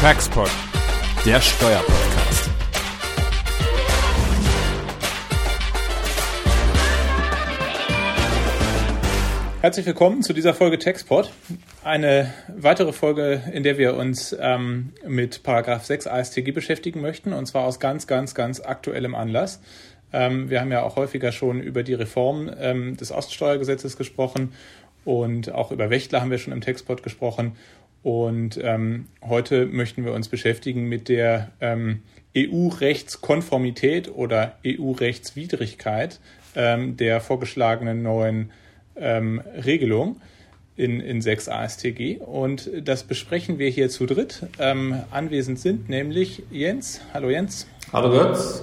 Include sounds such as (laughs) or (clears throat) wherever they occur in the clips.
Taxpod, der Steuerpodcast. Herzlich willkommen zu dieser Folge Taxpod. Eine weitere Folge, in der wir uns ähm, mit Paragraph 6 ASTG beschäftigen möchten, und zwar aus ganz, ganz, ganz aktuellem Anlass. Ähm, wir haben ja auch häufiger schon über die Reform ähm, des Oststeuergesetzes gesprochen und auch über Wächtler haben wir schon im Textpod gesprochen. Und ähm, heute möchten wir uns beschäftigen mit der ähm, EU-Rechtskonformität oder EU-Rechtswidrigkeit ähm, der vorgeschlagenen neuen ähm, Regelung in, in 6 ASTG. Und das besprechen wir hier zu dritt. Ähm, anwesend sind nämlich Jens. Hallo Jens. Hallo Götz.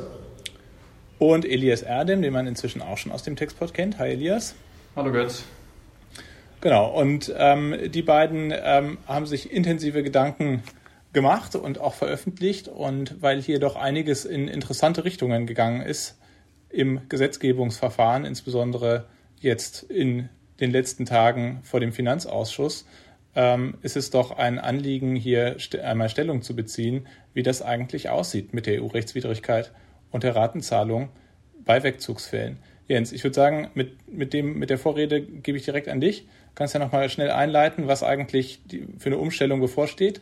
Und Elias Erdem, den man inzwischen auch schon aus dem Textpod kennt. Hi Elias. Hallo Götz. Genau, und ähm, die beiden ähm, haben sich intensive Gedanken gemacht und auch veröffentlicht. Und weil hier doch einiges in interessante Richtungen gegangen ist im Gesetzgebungsverfahren, insbesondere jetzt in den letzten Tagen vor dem Finanzausschuss, ähm, ist es doch ein Anliegen, hier st einmal Stellung zu beziehen, wie das eigentlich aussieht mit der EU-Rechtswidrigkeit und der Ratenzahlung bei Wegzugsfällen. Jens, ich würde sagen, mit, mit, dem, mit der Vorrede gebe ich direkt an dich. Kannst ja nochmal schnell einleiten, was eigentlich die, für eine Umstellung bevorsteht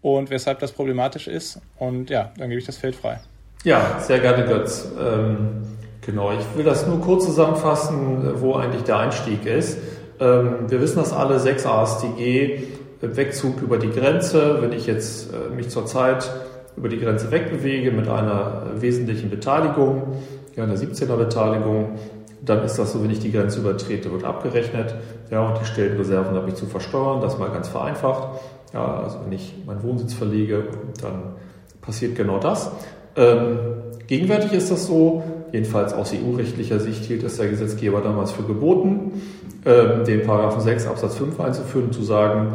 und weshalb das problematisch ist. Und ja, dann gebe ich das Feld frei. Ja, sehr gerne, Götz. Ähm, genau, ich will das nur kurz zusammenfassen, wo eigentlich der Einstieg ist. Ähm, wir wissen das alle, 6 ASTG, Wegzug über die Grenze. Wenn ich jetzt äh, mich zurzeit über die Grenze wegbewege mit einer wesentlichen Beteiligung, ja, einer 17er Beteiligung, dann ist das so, wenn ich die Grenze übertrete, wird abgerechnet. Ja, und die Stellenreserven habe ich zu versteuern, das mal ganz vereinfacht. Ja, also wenn ich meinen Wohnsitz verlege, dann passiert genau das. Ähm, gegenwärtig ist das so, jedenfalls aus EU-rechtlicher Sicht hielt es der Gesetzgeber damals für geboten, ähm, den Paragraphen 6 Absatz 5 einzuführen, zu sagen,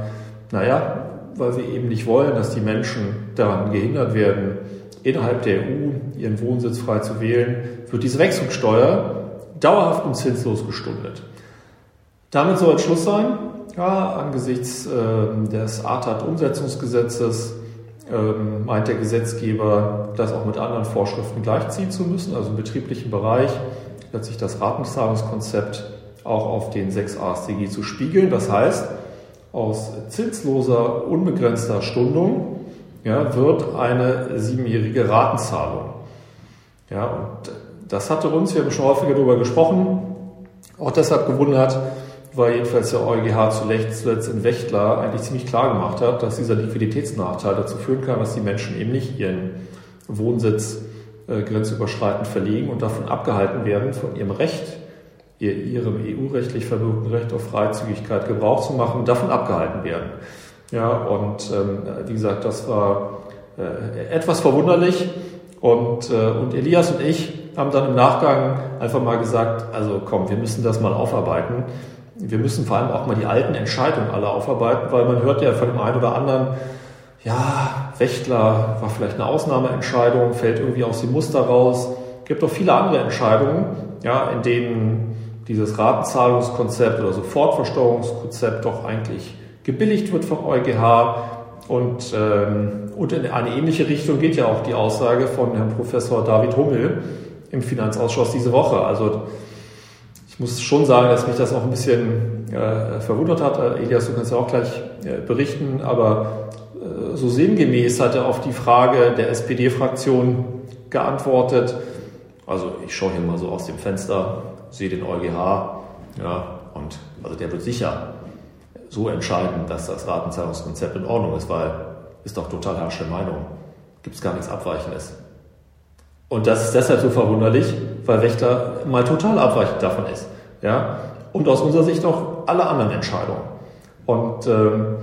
naja, weil wir eben nicht wollen, dass die Menschen daran gehindert werden, innerhalb der EU ihren Wohnsitz frei zu wählen, wird diese Wechselsteuer dauerhaft und zinslos gestundet. Damit soll es Schluss sein. Ja, angesichts äh, des ATAT-Umsetzungsgesetzes äh, meint der Gesetzgeber, das auch mit anderen Vorschriften gleichziehen zu müssen. Also im betrieblichen Bereich letztlich das Ratenzahlungskonzept auch auf den 6 AStG zu spiegeln. Das heißt, aus zinsloser, unbegrenzter Stundung ja, wird eine siebenjährige Ratenzahlung. Ja, und das hatte uns, wir haben schon häufiger darüber gesprochen, auch deshalb gewundert, weil jedenfalls der EuGH zuletzt in Wächtler eigentlich ziemlich klar gemacht hat, dass dieser Liquiditätsnachteil dazu führen kann, dass die Menschen eben nicht ihren Wohnsitz äh, grenzüberschreitend verlegen und davon abgehalten werden, von ihrem Recht, ihr, ihrem EU-rechtlich verbürgten Recht auf Freizügigkeit Gebrauch zu machen, davon abgehalten werden. Ja, und ähm, wie gesagt, das war äh, etwas verwunderlich. Und, äh, und Elias und ich haben dann im Nachgang einfach mal gesagt, also komm, wir müssen das mal aufarbeiten. Wir müssen vor allem auch mal die alten Entscheidungen alle aufarbeiten, weil man hört ja von dem einen oder anderen, ja, Wächtler war vielleicht eine Ausnahmeentscheidung, fällt irgendwie aus dem Muster raus. Gibt auch viele andere Entscheidungen, ja, in denen dieses Ratenzahlungskonzept oder Sofortversteuerungskonzept doch eigentlich gebilligt wird vom EuGH. Und, ähm, und in eine ähnliche Richtung geht ja auch die Aussage von Herrn Professor David Hummel im Finanzausschuss diese Woche. Also ich muss schon sagen, dass mich das auch ein bisschen äh, verwundert hat. Äh, Elias, du kannst ja auch gleich äh, berichten, aber äh, so sinngemäß hat er auf die Frage der SPD-Fraktion geantwortet. Also ich schaue hier mal so aus dem Fenster, sehe den EuGH, ja, und also der wird sicher so entscheiden, dass das Ratenzahlungskonzept in Ordnung ist, weil ist doch total herrsche Meinung. Gibt es gar nichts Abweichendes. Und das ist deshalb so verwunderlich, weil Wächter mal total abweichend davon ist. Ja? Und aus unserer Sicht auch alle anderen Entscheidungen. Und ähm,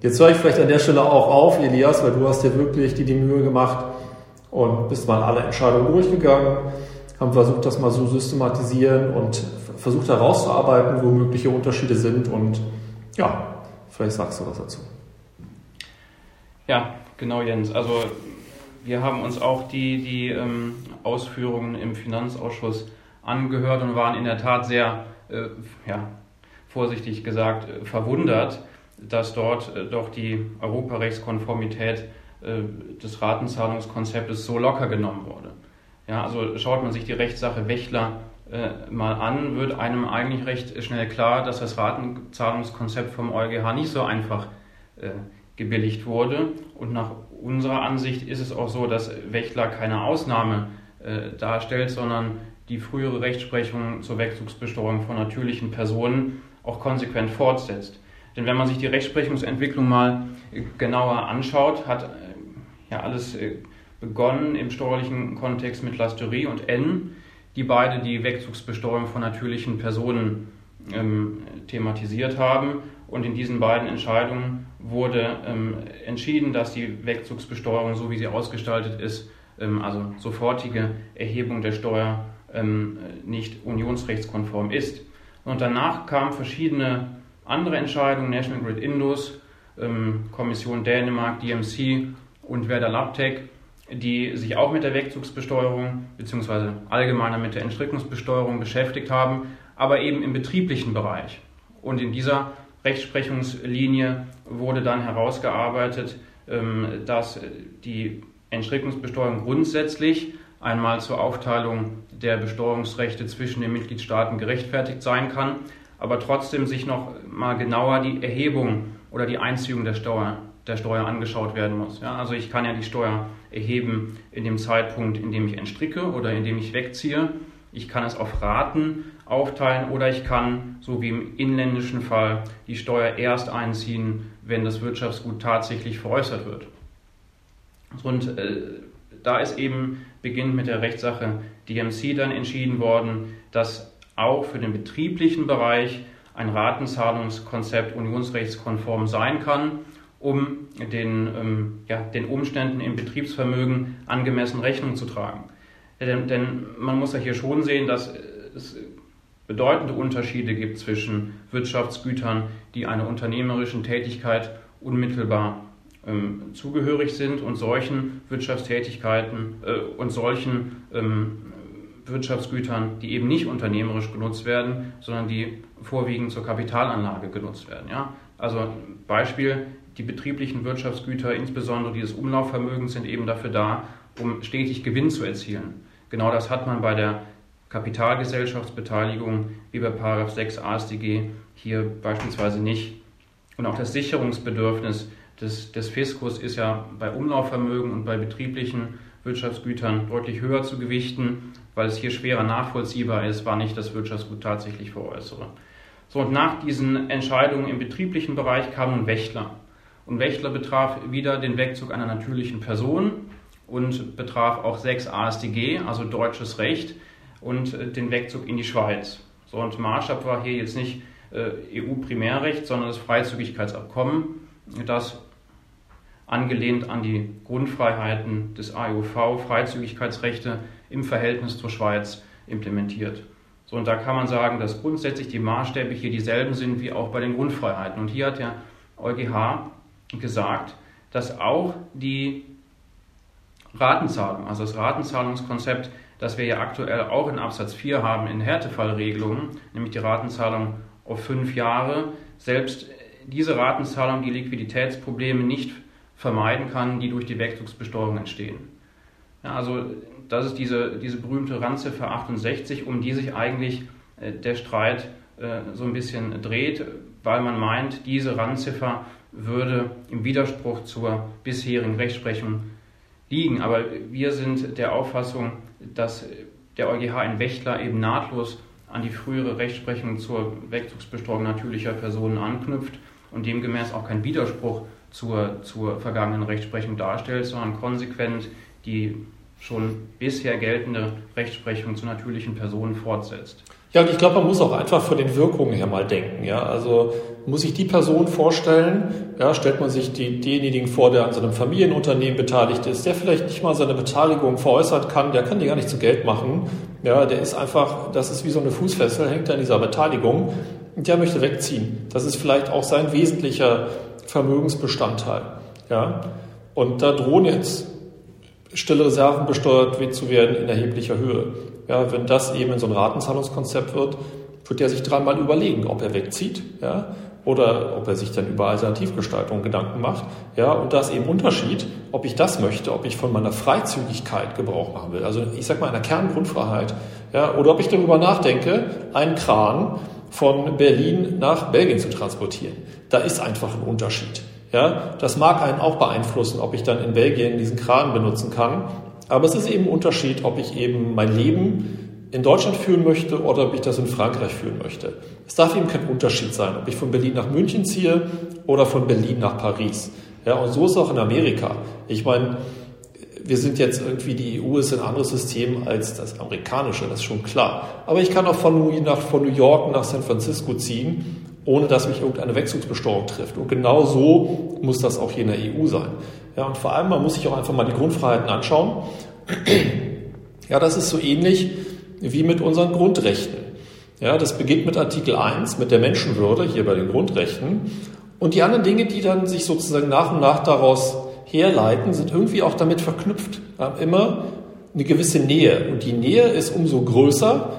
jetzt höre ich vielleicht an der Stelle auch auf, Elias, weil du hast dir wirklich die, die Mühe gemacht und bist mal alle Entscheidungen durchgegangen, haben versucht, das mal so systematisieren und versucht herauszuarbeiten, wo mögliche Unterschiede sind und ja, vielleicht sagst du was dazu. Ja, genau, Jens. Also wir haben uns auch die, die ähm, Ausführungen im Finanzausschuss angehört und waren in der Tat sehr, äh, ja, vorsichtig gesagt, äh, verwundert, dass dort äh, doch die Europarechtskonformität äh, des Ratenzahlungskonzeptes so locker genommen wurde. Ja, also schaut man sich die Rechtssache Wächler äh, mal an, wird einem eigentlich recht schnell klar, dass das Ratenzahlungskonzept vom EuGH nicht so einfach gebilligt wurde. Und nach unserer Ansicht ist es auch so, dass Wächler keine Ausnahme äh, darstellt, sondern die frühere Rechtsprechung zur Wegzugsbesteuerung von natürlichen Personen auch konsequent fortsetzt. Denn wenn man sich die Rechtsprechungsentwicklung mal genauer anschaut, hat ja alles begonnen im steuerlichen Kontext mit Lasterie und N, die beide die Wegzugsbesteuerung von natürlichen Personen ähm, thematisiert haben. Und in diesen beiden Entscheidungen wurde ähm, entschieden, dass die Wegzugsbesteuerung, so wie sie ausgestaltet ist, ähm, also sofortige Erhebung der Steuer, ähm, nicht unionsrechtskonform ist. Und danach kamen verschiedene andere Entscheidungen, National Grid Indus, ähm, Kommission Dänemark, DMC und Werder Labtec, die sich auch mit der Wegzugsbesteuerung bzw. allgemeiner mit der Entstrickungsbesteuerung beschäftigt haben, aber eben im betrieblichen Bereich. Und in dieser Rechtsprechungslinie wurde dann herausgearbeitet, ähm, dass die Entstrickungsbesteuerung grundsätzlich einmal zur Aufteilung der Besteuerungsrechte zwischen den Mitgliedstaaten gerechtfertigt sein kann, aber trotzdem sich noch mal genauer die Erhebung oder die Einziehung der Steuer, der Steuer angeschaut werden muss. Ja, also ich kann ja die Steuer erheben in dem Zeitpunkt, in dem ich entstricke oder in dem ich wegziehe. Ich kann es auf Raten aufteilen oder ich kann, so wie im inländischen Fall, die Steuer erst einziehen, wenn das Wirtschaftsgut tatsächlich veräußert wird. Und äh, da ist eben beginnt mit der Rechtssache DMC dann entschieden worden, dass auch für den betrieblichen Bereich ein Ratenzahlungskonzept unionsrechtskonform sein kann um den, ähm, ja, den Umständen im Betriebsvermögen angemessen Rechnung zu tragen. Denn, denn man muss ja hier schon sehen, dass es bedeutende Unterschiede gibt zwischen Wirtschaftsgütern, die einer unternehmerischen Tätigkeit unmittelbar ähm, zugehörig sind und solchen Wirtschaftstätigkeiten äh, und solchen ähm, Wirtschaftsgütern, die eben nicht unternehmerisch genutzt werden, sondern die vorwiegend zur Kapitalanlage genutzt werden. Ja? Also Beispiel, die betrieblichen Wirtschaftsgüter, insbesondere dieses Umlaufvermögens, sind eben dafür da, um stetig Gewinn zu erzielen. Genau das hat man bei der Kapitalgesellschaftsbeteiligung wie bei 6 ASDG hier beispielsweise nicht. Und auch das Sicherungsbedürfnis des, des Fiskus ist ja bei Umlaufvermögen und bei betrieblichen Wirtschaftsgütern deutlich höher zu gewichten, weil es hier schwerer nachvollziehbar ist, wann ich das Wirtschaftsgut tatsächlich veräußere. So, und nach diesen Entscheidungen im betrieblichen Bereich kam nun Wächtler. Und Wächtler betraf wieder den Wegzug einer natürlichen Person und betraf auch 6 ASDG, also deutsches Recht, und äh, den Wegzug in die Schweiz. So, und Maßstab war hier jetzt nicht äh, EU-Primärrecht, sondern das Freizügigkeitsabkommen, das angelehnt an die Grundfreiheiten des AEUV, Freizügigkeitsrechte im Verhältnis zur Schweiz implementiert. So, und da kann man sagen, dass grundsätzlich die Maßstäbe hier dieselben sind wie auch bei den Grundfreiheiten. Und hier hat der EuGH gesagt, dass auch die Ratenzahlung, also das Ratenzahlungskonzept, das wir ja aktuell auch in Absatz 4 haben in Härtefallregelungen, nämlich die Ratenzahlung auf fünf Jahre, selbst diese Ratenzahlung die Liquiditätsprobleme nicht vermeiden kann, die durch die Wegzugsbesteuerung entstehen. Ja, also das ist diese, diese berühmte Randziffer 68, um die sich eigentlich äh, der Streit äh, so ein bisschen dreht, weil man meint, diese Randziffer würde im Widerspruch zur bisherigen Rechtsprechung liegen. Aber wir sind der Auffassung, dass der EuGH ein Wächtler eben nahtlos an die frühere Rechtsprechung zur Wegzugsbesteuerung natürlicher Personen anknüpft und demgemäß auch kein Widerspruch zur, zur vergangenen Rechtsprechung darstellt, sondern konsequent die schon bisher geltende Rechtsprechung zu natürlichen Personen fortsetzt. Ja, und ich glaube, man muss auch einfach von den Wirkungen her mal denken. Ja, also muss sich die Person vorstellen, ja, stellt man sich die, denjenigen vor, der an seinem Familienunternehmen beteiligt ist, der vielleicht nicht mal seine Beteiligung veräußert kann, der kann die gar nicht zu Geld machen. Ja, der ist einfach, das ist wie so eine Fußfessel, hängt an dieser Beteiligung und der möchte wegziehen. Das ist vielleicht auch sein wesentlicher Vermögensbestandteil. Ja, und da drohen jetzt stille Reserven besteuert zu werden in erheblicher Höhe. Ja, wenn das eben in so ein Ratenzahlungskonzept wird, wird er sich dran mal überlegen, ob er wegzieht ja, oder ob er sich dann über Alternativgestaltung Gedanken macht. Ja, und da ist eben Unterschied, ob ich das möchte, ob ich von meiner Freizügigkeit Gebrauch machen will. Also ich sag mal einer Kerngrundfreiheit. Ja, oder ob ich darüber nachdenke, einen Kran von Berlin nach Belgien zu transportieren. Da ist einfach ein Unterschied. Ja, das mag einen auch beeinflussen, ob ich dann in Belgien diesen Kran benutzen kann. Aber es ist eben ein Unterschied, ob ich eben mein Leben in Deutschland führen möchte oder ob ich das in Frankreich führen möchte. Es darf eben kein Unterschied sein, ob ich von Berlin nach München ziehe oder von Berlin nach Paris. Ja, und so ist es auch in Amerika. Ich meine, wir sind jetzt irgendwie, die EU ist ein anderes System als das amerikanische, das ist schon klar. Aber ich kann auch von New, nach, von New York nach San Francisco ziehen, ohne dass mich irgendeine Wechselbesteuerung trifft. Und genau so muss das auch hier in der EU sein. Ja, und vor allem, man muss sich auch einfach mal die Grundfreiheiten anschauen. Ja, das ist so ähnlich wie mit unseren Grundrechten. Ja, das beginnt mit Artikel 1, mit der Menschenwürde, hier bei den Grundrechten. Und die anderen Dinge, die dann sich sozusagen nach und nach daraus herleiten, sind irgendwie auch damit verknüpft, haben immer eine gewisse Nähe. Und die Nähe ist umso größer,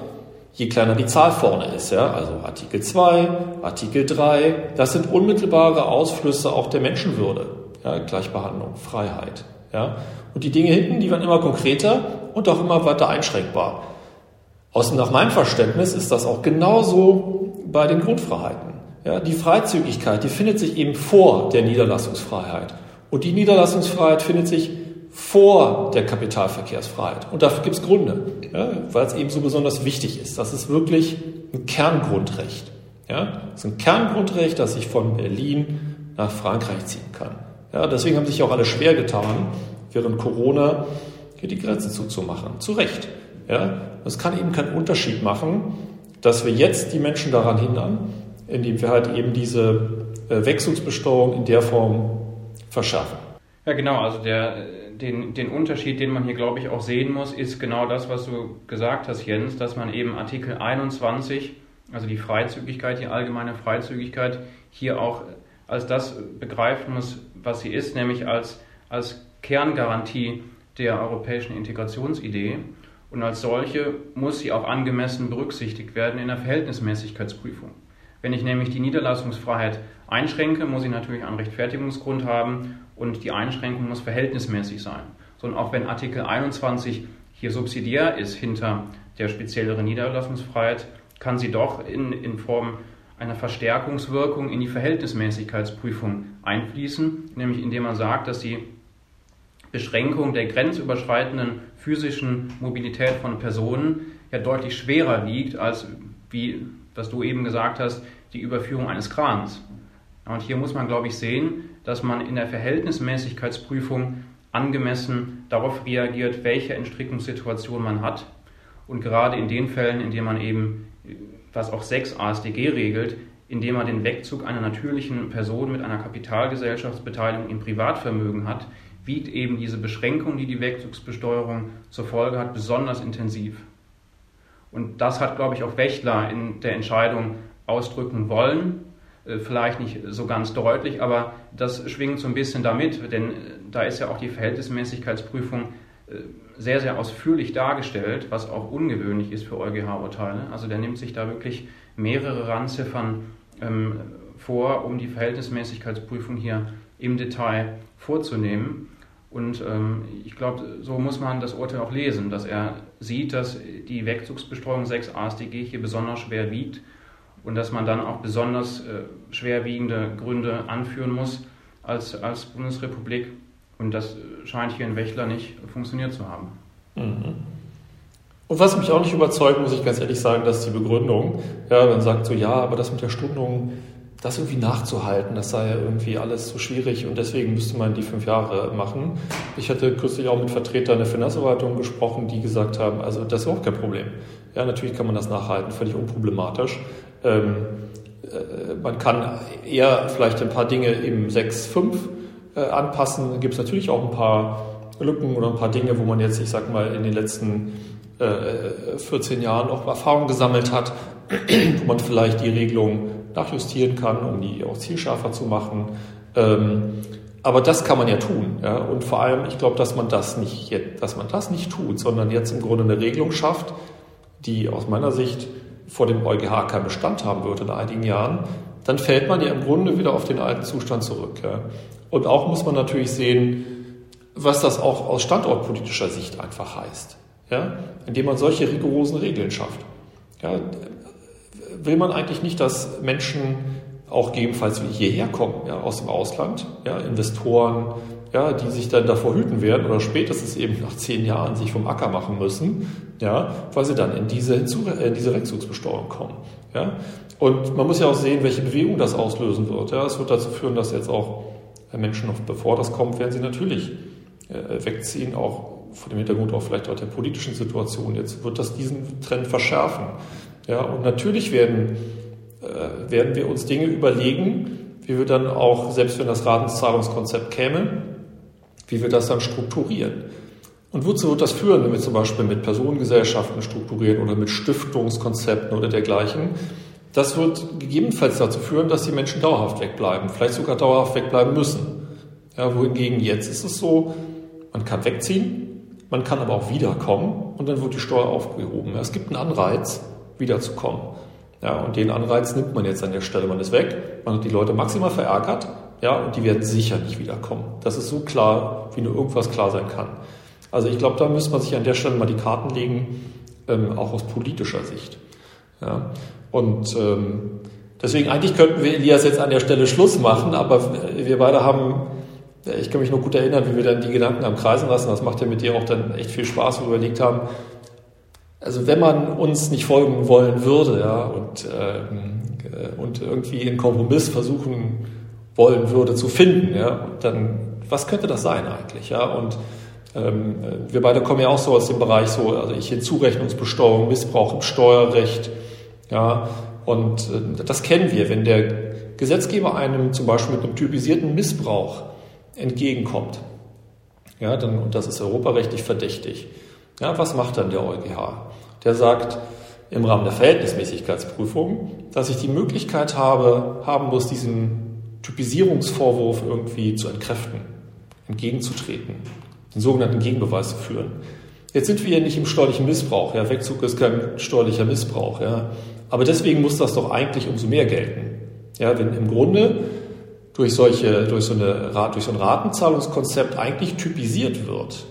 je kleiner die Zahl vorne ist. Ja? Also Artikel 2, Artikel 3, das sind unmittelbare Ausflüsse auch der Menschenwürde. Ja? Gleichbehandlung, Freiheit. Ja? Und die Dinge hinten, die werden immer konkreter und auch immer weiter einschränkbar. Außerdem nach meinem Verständnis ist das auch genauso bei den Grundfreiheiten. Ja, die Freizügigkeit, die findet sich eben vor der Niederlassungsfreiheit. Und die Niederlassungsfreiheit findet sich vor der Kapitalverkehrsfreiheit. Und dafür gibt es Gründe, ja, weil es eben so besonders wichtig ist. Das ist wirklich ein Kerngrundrecht. Ja, das ist ein Kerngrundrecht, das ich von Berlin nach Frankreich ziehen kann. Ja, deswegen haben sich auch alle schwer getan, während Corona hier die Grenze zuzumachen. Zu Recht. Ja, es kann eben keinen Unterschied machen, dass wir jetzt die Menschen daran hindern, indem wir halt eben diese äh, Wechselbesteuerung in der Form verschärfen. Ja, genau. Also der, den, den Unterschied, den man hier, glaube ich, auch sehen muss, ist genau das, was du gesagt hast, Jens, dass man eben Artikel 21, also die Freizügigkeit, die allgemeine Freizügigkeit, hier auch als das begreifen muss, was sie ist, nämlich als, als Kerngarantie der europäischen Integrationsidee. Und als solche muss sie auch angemessen berücksichtigt werden in der Verhältnismäßigkeitsprüfung. Wenn ich nämlich die Niederlassungsfreiheit einschränke, muss ich natürlich einen Rechtfertigungsgrund haben und die Einschränkung muss verhältnismäßig sein. So, und auch wenn Artikel 21 hier subsidiär ist hinter der spezielleren Niederlassungsfreiheit, kann sie doch in, in Form einer Verstärkungswirkung in die Verhältnismäßigkeitsprüfung einfließen, nämlich indem man sagt, dass die Beschränkung der grenzüberschreitenden physischen Mobilität von Personen ja deutlich schwerer wiegt als, wie was du eben gesagt hast, die Überführung eines Krans. Und hier muss man, glaube ich, sehen, dass man in der Verhältnismäßigkeitsprüfung angemessen darauf reagiert, welche Entstrickungssituation man hat. Und gerade in den Fällen, in denen man eben, was auch 6 ASDG regelt, indem man den Wegzug einer natürlichen Person mit einer Kapitalgesellschaftsbeteiligung im Privatvermögen hat, wiegt eben diese Beschränkung, die die Wegzugsbesteuerung zur Folge hat, besonders intensiv. Und das hat, glaube ich, auch Wächtler in der Entscheidung ausdrücken wollen. Äh, vielleicht nicht so ganz deutlich, aber das schwingt so ein bisschen damit, denn äh, da ist ja auch die Verhältnismäßigkeitsprüfung äh, sehr, sehr ausführlich dargestellt, was auch ungewöhnlich ist für EuGH-Urteile. Also der nimmt sich da wirklich mehrere Randziffern ähm, vor, um die Verhältnismäßigkeitsprüfung hier im Detail vorzunehmen. Und ähm, ich glaube, so muss man das Urteil auch lesen, dass er sieht, dass die Wegzugsbestreuung 6 ASDG hier besonders schwer wiegt und dass man dann auch besonders äh, schwerwiegende Gründe anführen muss als, als Bundesrepublik. Und das scheint hier in Wächler nicht funktioniert zu haben. Mhm. Und was mich auch nicht überzeugt, muss ich ganz ehrlich sagen, dass die Begründung, ja, man sagt so, ja, aber das mit der Stundung, das irgendwie nachzuhalten, das sei ja irgendwie alles so schwierig und deswegen müsste man die fünf Jahre machen. Ich hatte kürzlich auch mit Vertretern der Finanzverwaltung gesprochen, die gesagt haben, also das ist überhaupt kein Problem. Ja, natürlich kann man das nachhalten, völlig unproblematisch. Ähm, äh, man kann eher vielleicht ein paar Dinge im 6.5 äh, anpassen. Gibt es natürlich auch ein paar Lücken oder ein paar Dinge, wo man jetzt, ich sag mal, in den letzten äh, 14 Jahren auch Erfahrung gesammelt hat, (clears throat) wo man vielleicht die Regelung nachjustieren kann, um die auch zielschärfer zu machen. Ähm, aber das kann man ja tun. Ja? Und vor allem, ich glaube, dass man das nicht, dass man das nicht tut, sondern jetzt im Grunde eine Regelung schafft, die aus meiner Sicht vor dem EuGH keinen Bestand haben wird in einigen Jahren, dann fällt man ja im Grunde wieder auf den alten Zustand zurück. Ja. Und auch muss man natürlich sehen, was das auch aus standortpolitischer Sicht einfach heißt. Ja, indem man solche rigorosen Regeln schafft. Ja, will man eigentlich nicht, dass Menschen auch gegebenenfalls hierher kommen, ja, aus dem Ausland, ja, Investoren, ja, die sich dann davor hüten werden oder spätestens eben nach zehn Jahren sich vom Acker machen müssen, ja, weil sie dann in diese, Hinzu äh, in diese Wegzugsbesteuerung kommen. Ja. Und man muss ja auch sehen, welche Bewegung das auslösen wird. Ja. Es wird dazu führen, dass jetzt auch Menschen, noch bevor das kommt, werden sie natürlich äh, wegziehen, auch vor dem Hintergrund auch vielleicht auch der politischen Situation. Jetzt wird das diesen Trend verschärfen. Ja, und natürlich werden, äh, werden wir uns Dinge überlegen, wie wir dann auch, selbst wenn das Ratenzahlungskonzept käme, wie wir das dann strukturieren. Und wozu wird das führen, wenn wir zum Beispiel mit Personengesellschaften strukturieren oder mit Stiftungskonzepten oder dergleichen? Das wird gegebenenfalls dazu führen, dass die Menschen dauerhaft wegbleiben, vielleicht sogar dauerhaft wegbleiben müssen. Ja, wohingegen jetzt ist es so, man kann wegziehen, man kann aber auch wiederkommen und dann wird die Steuer aufgehoben. Es gibt einen Anreiz, wiederzukommen. Ja, und den Anreiz nimmt man jetzt an der Stelle. Man ist weg, man hat die Leute maximal verärgert, ja, und die werden sicher nicht wiederkommen. Das ist so klar, wie nur irgendwas klar sein kann. Also ich glaube, da müsste man sich an der Stelle mal die Karten legen, ähm, auch aus politischer Sicht. Ja. Und ähm, deswegen eigentlich könnten wir Elias jetzt an der Stelle Schluss machen, aber wir beide haben, ich kann mich noch gut erinnern, wie wir dann die Gedanken am Kreisen lassen. Das macht ja mit dir auch dann echt viel Spaß, wo wir überlegt haben, also wenn man uns nicht folgen wollen würde ja, und, äh, und irgendwie einen Kompromiss versuchen wollen würde zu finden, ja, dann was könnte das sein eigentlich? Ja? Und ähm, wir beide kommen ja auch so aus dem Bereich so, also ich Hinzurechnungsbesteuerung, Missbrauch im Steuerrecht, ja, und äh, das kennen wir, wenn der Gesetzgeber einem zum Beispiel mit einem typisierten Missbrauch entgegenkommt, ja, dann, und das ist europarechtlich verdächtig, ja, was macht dann der EuGH? Der sagt im Rahmen der Verhältnismäßigkeitsprüfung, dass ich die Möglichkeit habe, haben muss, diesen Typisierungsvorwurf irgendwie zu entkräften, entgegenzutreten, den sogenannten Gegenbeweis zu führen. Jetzt sind wir ja nicht im steuerlichen Missbrauch. Ja, Wegzug ist kein steuerlicher Missbrauch. Ja. Aber deswegen muss das doch eigentlich umso mehr gelten. Ja, wenn im Grunde durch, solche, durch, so eine, durch so ein Ratenzahlungskonzept eigentlich typisiert wird,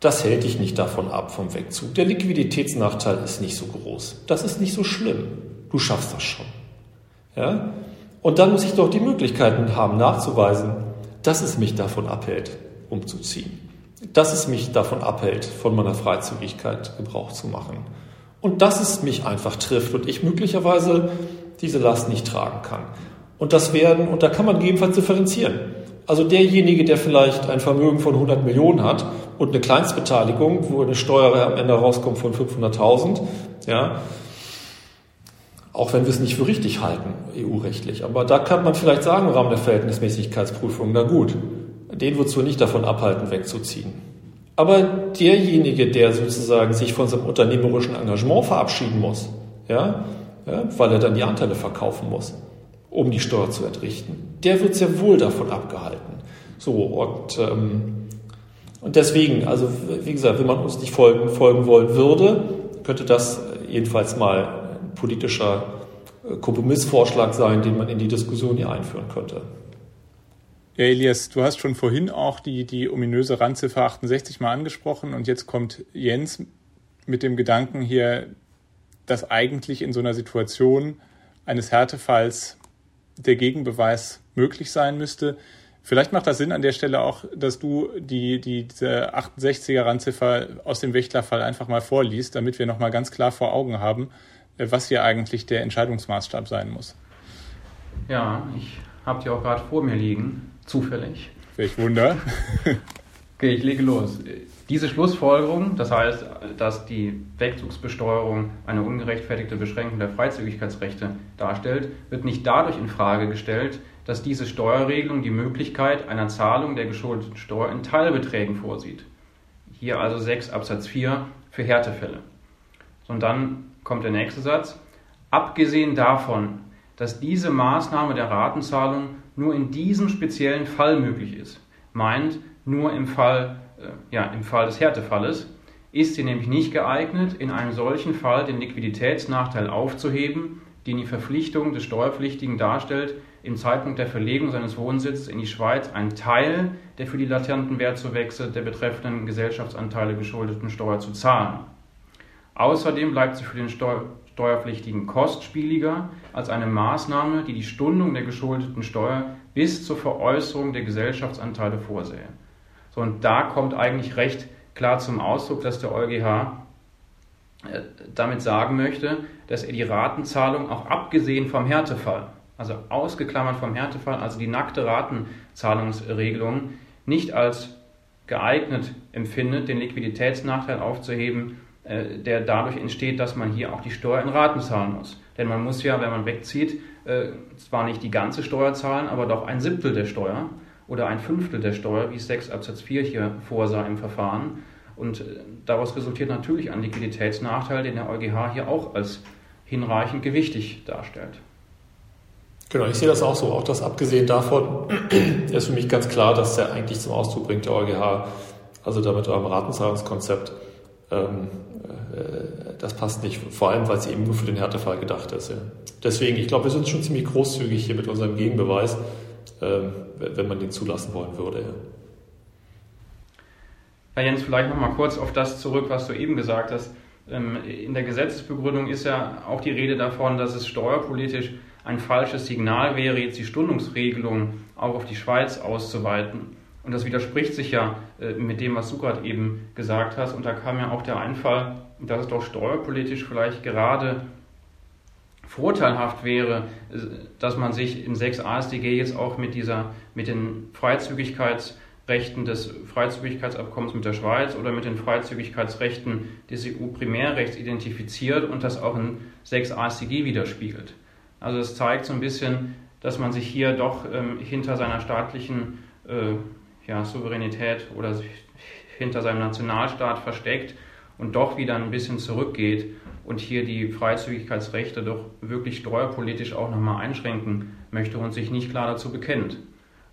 das hält dich nicht davon ab vom Wegzug. Der Liquiditätsnachteil ist nicht so groß. Das ist nicht so schlimm. Du schaffst das schon. Ja? Und dann muss ich doch die Möglichkeiten haben, nachzuweisen, dass es mich davon abhält, umzuziehen. Dass es mich davon abhält, von meiner Freizügigkeit Gebrauch zu machen. Und dass es mich einfach trifft und ich möglicherweise diese Last nicht tragen kann. Und das werden, und da kann man gegebenenfalls differenzieren. Also derjenige, der vielleicht ein Vermögen von 100 Millionen hat und eine Kleinstbeteiligung, wo eine Steuer am Ende rauskommt von 500.000, ja, auch wenn wir es nicht für richtig halten, EU-rechtlich. Aber da kann man vielleicht sagen im Rahmen der Verhältnismäßigkeitsprüfung, na gut, den wohl nicht davon abhalten, wegzuziehen. Aber derjenige, der sozusagen sich von seinem unternehmerischen Engagement verabschieden muss, ja, ja, weil er dann die Anteile verkaufen muss, um die Steuer zu entrichten. Der wird sehr wohl davon abgehalten. So, und, ähm, und deswegen, also wie gesagt, wenn man uns nicht folgen, folgen wollen würde, könnte das jedenfalls mal ein politischer äh, Kompromissvorschlag sein, den man in die Diskussion hier einführen könnte. Ja, Elias, du hast schon vorhin auch die, die ominöse Randziffer 68 mal angesprochen und jetzt kommt Jens mit dem Gedanken hier, dass eigentlich in so einer Situation eines Härtefalls der Gegenbeweis möglich sein müsste. Vielleicht macht das Sinn an der Stelle auch, dass du die, die, diese 68er Randziffer aus dem Wächtlerfall einfach mal vorliest, damit wir nochmal ganz klar vor Augen haben, äh, was hier eigentlich der Entscheidungsmaßstab sein muss. Ja, ich habe die auch gerade vor mir liegen, zufällig. Welch Wunder. (laughs) okay, ich lege los. Diese Schlussfolgerung, das heißt, dass die Wegzugsbesteuerung eine ungerechtfertigte Beschränkung der Freizügigkeitsrechte darstellt, wird nicht dadurch in Frage gestellt, dass diese Steuerregelung die Möglichkeit einer Zahlung der geschuldeten Steuer in Teilbeträgen vorsieht. Hier also 6 Absatz 4 für Härtefälle. Und dann kommt der nächste Satz. Abgesehen davon, dass diese Maßnahme der Ratenzahlung nur in diesem speziellen Fall möglich ist, meint nur im Fall äh, ja, im Fall des Härtefalles, ist sie nämlich nicht geeignet, in einem solchen Fall den Liquiditätsnachteil aufzuheben, den die Verpflichtung des Steuerpflichtigen darstellt, im Zeitpunkt der Verlegung seines Wohnsitzes in die Schweiz einen Teil der für die latenten Wertzuwächse der betreffenden Gesellschaftsanteile geschuldeten Steuer zu zahlen. Außerdem bleibt sie für den Steu Steuerpflichtigen kostspieliger als eine Maßnahme, die die Stundung der geschuldeten Steuer bis zur Veräußerung der Gesellschaftsanteile vorsähe. So, und da kommt eigentlich recht klar zum Ausdruck, dass der EuGH äh, damit sagen möchte, dass er die Ratenzahlung auch abgesehen vom Härtefall, also ausgeklammert vom Härtefall, also die nackte Ratenzahlungsregelung, nicht als geeignet empfindet, den Liquiditätsnachteil aufzuheben, äh, der dadurch entsteht, dass man hier auch die Steuer in Raten zahlen muss. Denn man muss ja, wenn man wegzieht, äh, zwar nicht die ganze Steuer zahlen, aber doch ein Siebtel der Steuer oder ein Fünftel der Steuer, wie es 6 Absatz 4 hier vorsah im Verfahren. Und äh, daraus resultiert natürlich ein Liquiditätsnachteil, den der EuGH hier auch als hinreichend gewichtig darstellt. Genau, ich sehe das auch so. Auch das abgesehen davon (clears throat) ist für mich ganz klar, dass der eigentlich zum Ausdruck bringt, der EuGH, also damit eurem Ratenzahlungskonzept, ähm, äh, das passt nicht. Vor allem, weil es eben nur für den Härtefall gedacht ist. Ja. Deswegen, ich glaube, wir sind schon ziemlich großzügig hier mit unserem Gegenbeweis, ähm, wenn man den zulassen wollen würde. Ja. Ja, Jens, vielleicht nochmal kurz auf das zurück, was du eben gesagt hast. Ähm, in der Gesetzesbegründung ist ja auch die Rede davon, dass es steuerpolitisch ein falsches Signal wäre, jetzt die Stundungsregelung auch auf die Schweiz auszuweiten. Und das widerspricht sich ja äh, mit dem, was du gerade eben gesagt hast. Und da kam ja auch der Einfall, dass es doch steuerpolitisch vielleicht gerade vorteilhaft wäre, äh, dass man sich in 6 ASDG jetzt auch mit dieser, mit den Freizügigkeits- Rechten des Freizügigkeitsabkommens mit der Schweiz oder mit den Freizügigkeitsrechten des EU-Primärrechts identifiziert und das auch in 6 ASCG widerspiegelt. Also es zeigt so ein bisschen, dass man sich hier doch ähm, hinter seiner staatlichen äh, ja, Souveränität oder hinter seinem Nationalstaat versteckt und doch wieder ein bisschen zurückgeht und hier die Freizügigkeitsrechte doch wirklich steuerpolitisch auch nochmal einschränken möchte und sich nicht klar dazu bekennt.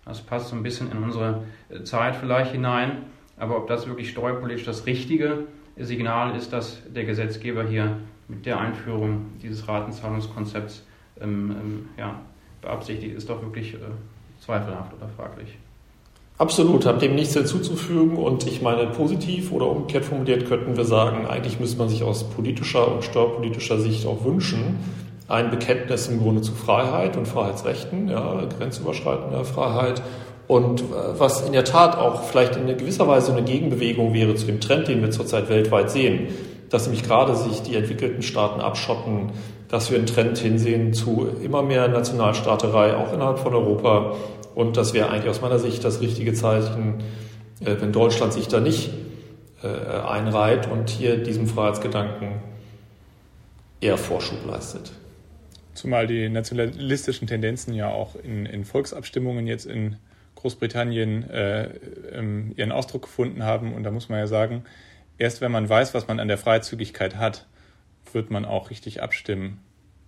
Das passt so ein bisschen in unsere äh, Zeit vielleicht hinein. Aber ob das wirklich steuerpolitisch das richtige Signal ist, dass der Gesetzgeber hier mit der Einführung dieses Ratenzahlungskonzepts ähm, ähm, ja, beabsichtigt, ist doch wirklich äh, zweifelhaft oder fraglich. Absolut, habe dem nichts hinzuzufügen und ich meine, positiv oder umgekehrt formuliert könnten wir sagen, eigentlich müsste man sich aus politischer und steuerpolitischer Sicht auch wünschen, ein Bekenntnis im Grunde zu Freiheit und Freiheitsrechten, ja, grenzüberschreitender Freiheit. Und äh, was in der Tat auch vielleicht in gewisser Weise eine Gegenbewegung wäre zu dem Trend, den wir zurzeit weltweit sehen, dass nämlich gerade sich die entwickelten Staaten abschotten, dass wir einen Trend hinsehen zu immer mehr Nationalstaaterei, auch innerhalb von Europa. Und das wäre eigentlich aus meiner Sicht das richtige Zeichen, äh, wenn Deutschland sich da nicht äh, einreiht und hier diesem Freiheitsgedanken eher Vorschub leistet. Zumal die nationalistischen Tendenzen ja auch in, in Volksabstimmungen jetzt in Großbritannien äh, ähm, ihren Ausdruck gefunden haben. Und da muss man ja sagen, erst wenn man weiß, was man an der Freizügigkeit hat, wird man auch richtig abstimmen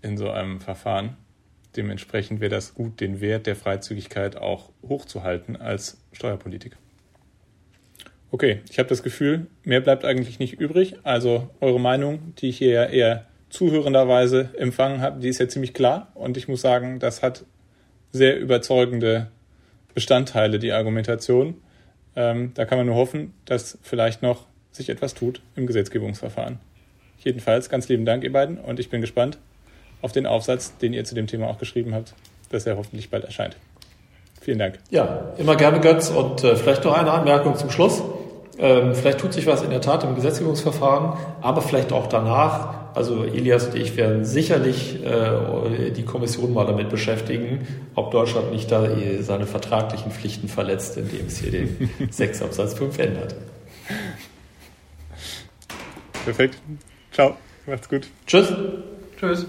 in so einem Verfahren. Dementsprechend wäre das gut, den Wert der Freizügigkeit auch hochzuhalten als Steuerpolitik. Okay, ich habe das Gefühl, mehr bleibt eigentlich nicht übrig. Also eure Meinung, die ich hier ja eher zuhörenderweise empfangen habe, die ist ja ziemlich klar. Und ich muss sagen, das hat sehr überzeugende Bestandteile, die Argumentation. Ähm, da kann man nur hoffen, dass vielleicht noch sich etwas tut im Gesetzgebungsverfahren. Jedenfalls ganz lieben Dank, ihr beiden, und ich bin gespannt auf den Aufsatz, den ihr zu dem Thema auch geschrieben habt, dass er hoffentlich bald erscheint. Vielen Dank. Ja, immer gerne, Götz. Und äh, vielleicht noch eine Anmerkung zum Schluss. Ähm, vielleicht tut sich was in der Tat im Gesetzgebungsverfahren, aber vielleicht auch danach. Also Elias und ich werden sicherlich äh, die Kommission mal damit beschäftigen, ob Deutschland nicht da seine vertraglichen Pflichten verletzt, indem es hier den 6 Absatz 5 ändert. Perfekt. Ciao. Macht's gut. Tschüss. Tschüss.